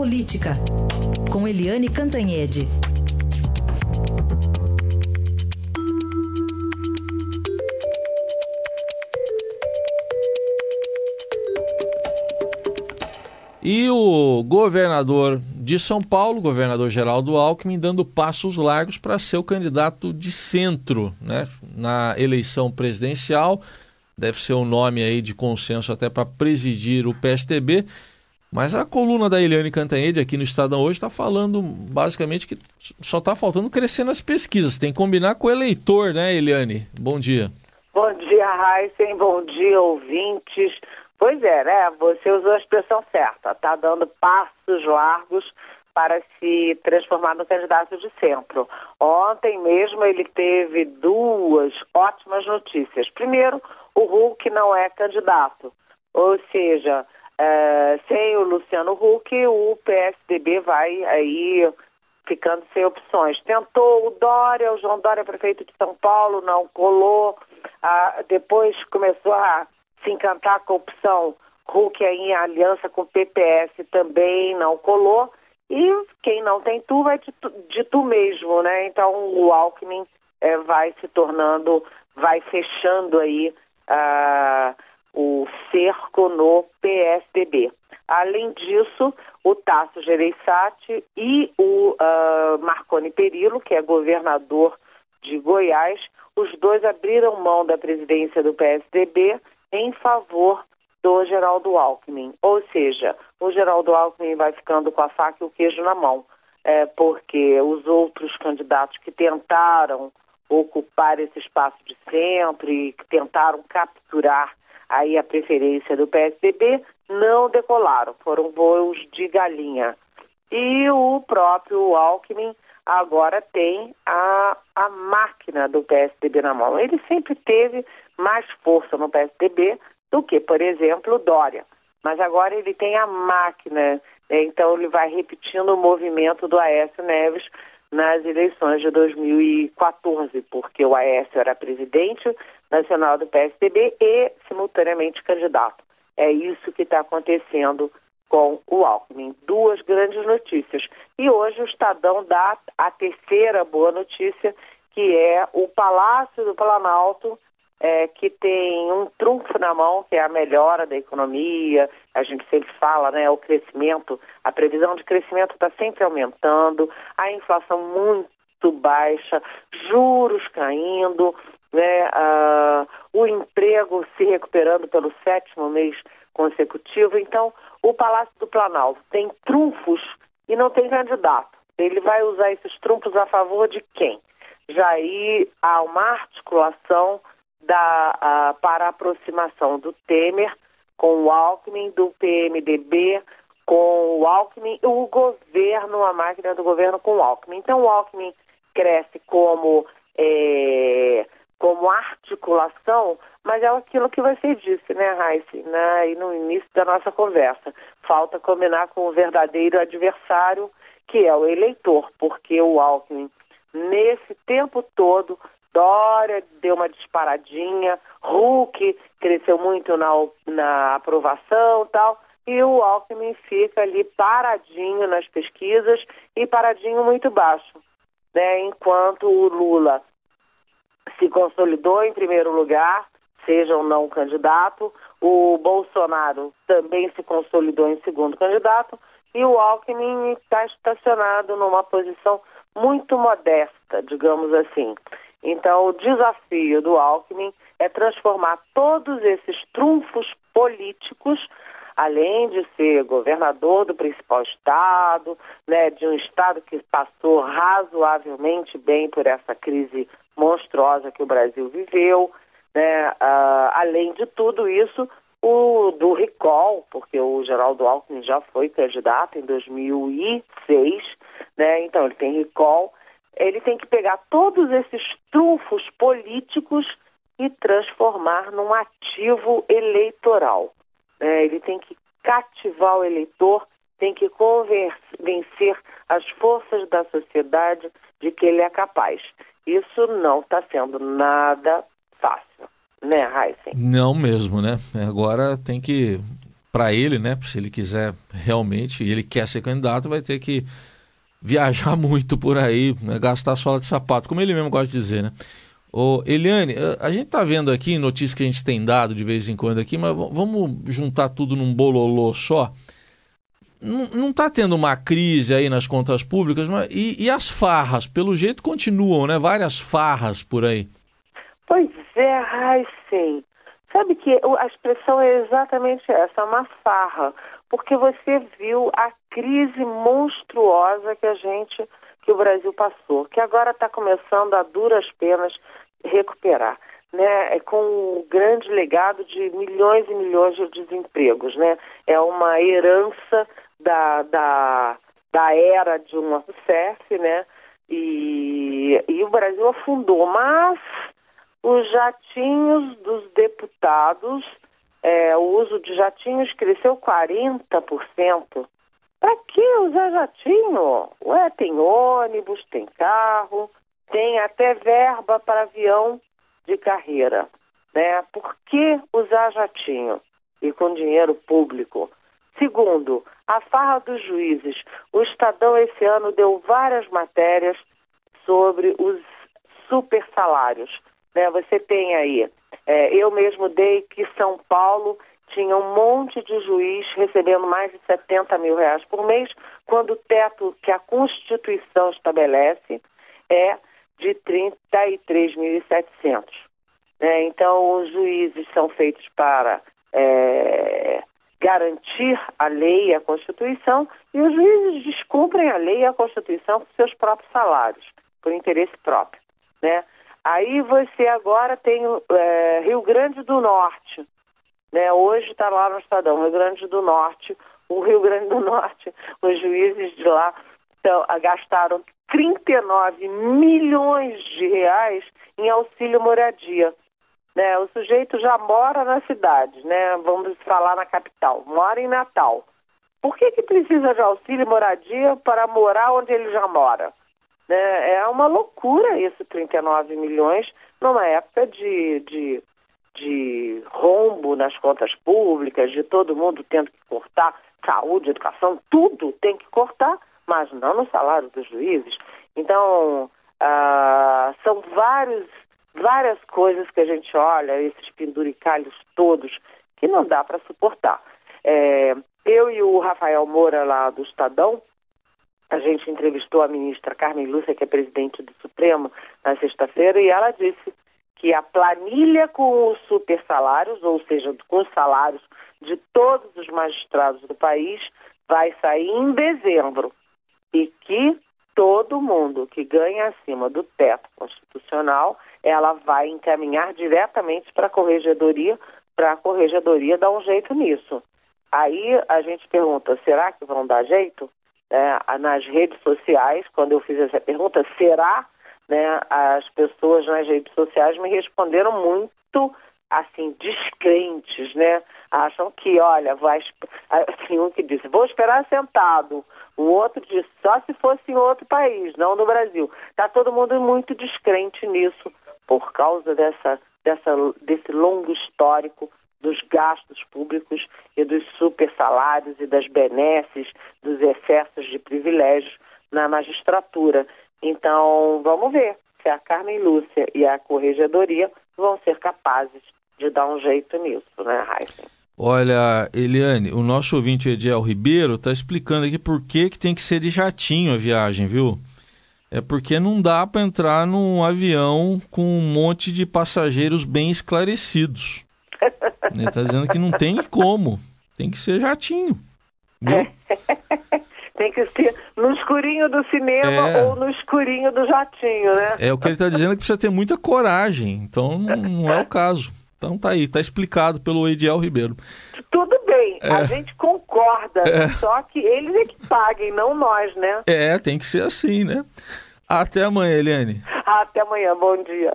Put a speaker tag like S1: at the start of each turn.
S1: Política, com Eliane Cantanhede.
S2: E o governador de São Paulo, governador Geraldo Alckmin, dando passos largos para ser o candidato de centro né, na eleição presidencial. Deve ser um nome aí de consenso até para presidir o PSTB. Mas a coluna da Eliane Cantanhede aqui no Estadão hoje está falando basicamente que só está faltando crescer nas pesquisas. Tem que combinar com o eleitor, né, Eliane? Bom dia.
S3: Bom dia, Heisen. Bom dia, ouvintes. Pois é, né? Você usou a expressão certa. Está dando passos largos para se transformar no candidato de centro. Ontem mesmo ele teve duas ótimas notícias. Primeiro, o Hulk não é candidato. Ou seja, é, sem o Luciano Huck, o PSDB vai aí ficando sem opções. Tentou o Dória, o João Dória, prefeito de São Paulo, não colou. Ah, depois começou a se encantar com a opção Hulk em aliança com o PPS também não colou. E quem não tem tu vai de tu, de tu mesmo, né? Então o Alckmin é, vai se tornando, vai fechando aí uh, o cerco no PSDB. Além disso, o Tasso Gereissati e o uh, Marconi Perillo, que é governador de Goiás, os dois abriram mão da presidência do PSDB em favor do Geraldo Alckmin. Ou seja, o Geraldo Alckmin vai ficando com a faca e o queijo na mão, é, porque os outros candidatos que tentaram ocupar esse espaço de centro e que tentaram capturar aí a preferência do PSDB não decolaram, foram voos de galinha. E o próprio Alckmin agora tem a, a máquina do PSDB na mão. Ele sempre teve mais força no PSDB do que, por exemplo, Dória. Mas agora ele tem a máquina, né? então ele vai repetindo o movimento do Aécio Neves nas eleições de 2014, porque o Aécio era presidente nacional do PSDB e, simultaneamente, candidato. É isso que está acontecendo com o Alckmin. Duas grandes notícias. E hoje o Estadão dá a terceira boa notícia, que é o Palácio do Planalto é, que tem um trunfo na mão, que é a melhora da economia, a gente sempre fala, né, o crescimento, a previsão de crescimento está sempre aumentando, a inflação muito baixa, juros caindo, né, uh, o emprego se recuperando pelo sétimo mês consecutivo. Então, o Palácio do Planalto tem trunfos e não tem candidato. Ele vai usar esses trunfos a favor de quem? Já aí há uma articulação da, para a aproximação do Temer com o Alckmin, do PMDB com o Alckmin, o governo, a máquina do governo com o Alckmin. Então o Alckmin cresce como, é, como articulação, mas é aquilo que você disse, né, Raíssa, né, no início da nossa conversa. Falta combinar com o verdadeiro adversário, que é o eleitor, porque o Alckmin, nesse tempo todo, Dória deu uma disparadinha, Hulk cresceu muito na, na aprovação tal, e o Alckmin fica ali paradinho nas pesquisas e paradinho muito baixo, né? Enquanto o Lula se consolidou em primeiro lugar, seja ou não candidato, o Bolsonaro também se consolidou em segundo candidato e o Alckmin está estacionado numa posição muito modesta, digamos assim. Então, o desafio do Alckmin é transformar todos esses trunfos políticos, além de ser governador do principal estado, né, de um estado que passou razoavelmente bem por essa crise monstruosa que o Brasil viveu, né, uh, além de tudo isso, o do recall, porque o Geraldo Alckmin já foi candidato em 2006, né, então ele tem recall, ele tem que pegar todos esses trunfos políticos e transformar num ativo eleitoral. É, ele tem que cativar o eleitor, tem que convencer as forças da sociedade de que ele é capaz. Isso não está sendo nada fácil, né, Heisen?
S2: Não mesmo, né? Agora tem que para ele, né? Se ele quiser realmente, ele quer ser candidato, vai ter que viajar muito por aí, né, gastar sola de sapato, como ele mesmo gosta de dizer, né? Ô, Eliane, a gente está vendo aqui notícias que a gente tem dado de vez em quando aqui, mas vamos juntar tudo num bololô só. Não está tendo uma crise aí nas contas públicas, mas e, e, as farras? Pelo jeito continuam, né? Várias farras por aí.
S3: Pois é, ai sim. Sabe que a expressão é exatamente essa, uma farra, porque você viu a crise monstruosa que a gente, que o Brasil passou, que agora está começando a duras penas recuperar, né? É com um grande legado de milhões e milhões de desempregos, né? É uma herança da, da, da era de uma Rousseff, né? E, e o Brasil afundou, mas os jatinhos dos deputados, é, o uso de jatinhos cresceu 40%. Para que usar jatinho? Ué, tem ônibus, tem carro, tem até verba para avião de carreira. Né? Por que usar jatinho? E com dinheiro público. Segundo, a farra dos juízes. O Estadão esse ano deu várias matérias sobre os super salários. Né? Você tem aí, é, eu mesmo dei que São Paulo tinha um monte de juiz recebendo mais de 70 mil reais por mês, quando o teto que a Constituição estabelece é de 33.700. Né? Então, os juízes são feitos para é, garantir a lei e a Constituição, e os juízes descumprem a lei e a Constituição com seus próprios salários, por interesse próprio. Né? Aí você agora tem é, Rio Grande do Norte, né? Hoje está lá no Estadão, Rio Grande do Norte, o Rio Grande do Norte, os juízes de lá então, gastaram 39 milhões de reais em auxílio moradia. Né? O sujeito já mora na cidade, né? vamos falar na capital, mora em Natal. Por que, que precisa de auxílio moradia para morar onde ele já mora? Né? É uma loucura isso, 39 milhões, numa época de, de, de rombo nas contas públicas, de todo mundo tendo que cortar saúde, educação, tudo tem que cortar, mas não no salário dos juízes. Então, ah, são vários, várias coisas que a gente olha, esses penduricalhos todos, que não dá para suportar. É, eu e o Rafael Moura, lá do Estadão, a gente entrevistou a ministra Carmen Lúcia, que é presidente do Supremo, na sexta-feira, e ela disse que a planilha com os super salários, ou seja, com os salários de todos os magistrados do país, vai sair em dezembro. E que todo mundo que ganha acima do teto constitucional, ela vai encaminhar diretamente para a corregedoria, para a corregedoria dar um jeito nisso. Aí a gente pergunta, será que vão dar jeito? É, nas redes sociais, quando eu fiz essa pergunta, será? Né, as pessoas nas redes sociais me responderam muito assim, descrentes, né? Acham que, olha, vai. Assim, um que disse, vou esperar sentado. O outro disse, só se fosse em outro país, não no Brasil. Está todo mundo muito descrente nisso, por causa dessa, dessa, desse longo histórico dos gastos públicos e dos super salários e das benesses, dos excessos de privilégios na magistratura. Então, vamos ver se a Carmen Lúcia e a Corregedoria vão ser capazes de dar um jeito nisso, né, Raíssa?
S2: Olha, Eliane, o nosso ouvinte Ediel Ribeiro está explicando aqui por que, que tem que ser de jatinho a viagem, viu? É porque não dá para entrar num avião com um monte de passageiros bem esclarecidos. Ele está dizendo que não tem como. Tem que ser jatinho. Viu?
S3: tem que ser no escurinho do cinema é. ou no escurinho do jatinho, né?
S2: É o que ele está dizendo é que precisa ter muita coragem. Então não é o caso. Então tá aí, tá explicado pelo Ediel Ribeiro.
S3: Tudo bem, é. a gente concorda, é. só que eles é que paguem, não nós, né?
S2: É, tem que ser assim, né? Até amanhã, Eliane.
S3: Até amanhã, bom dia.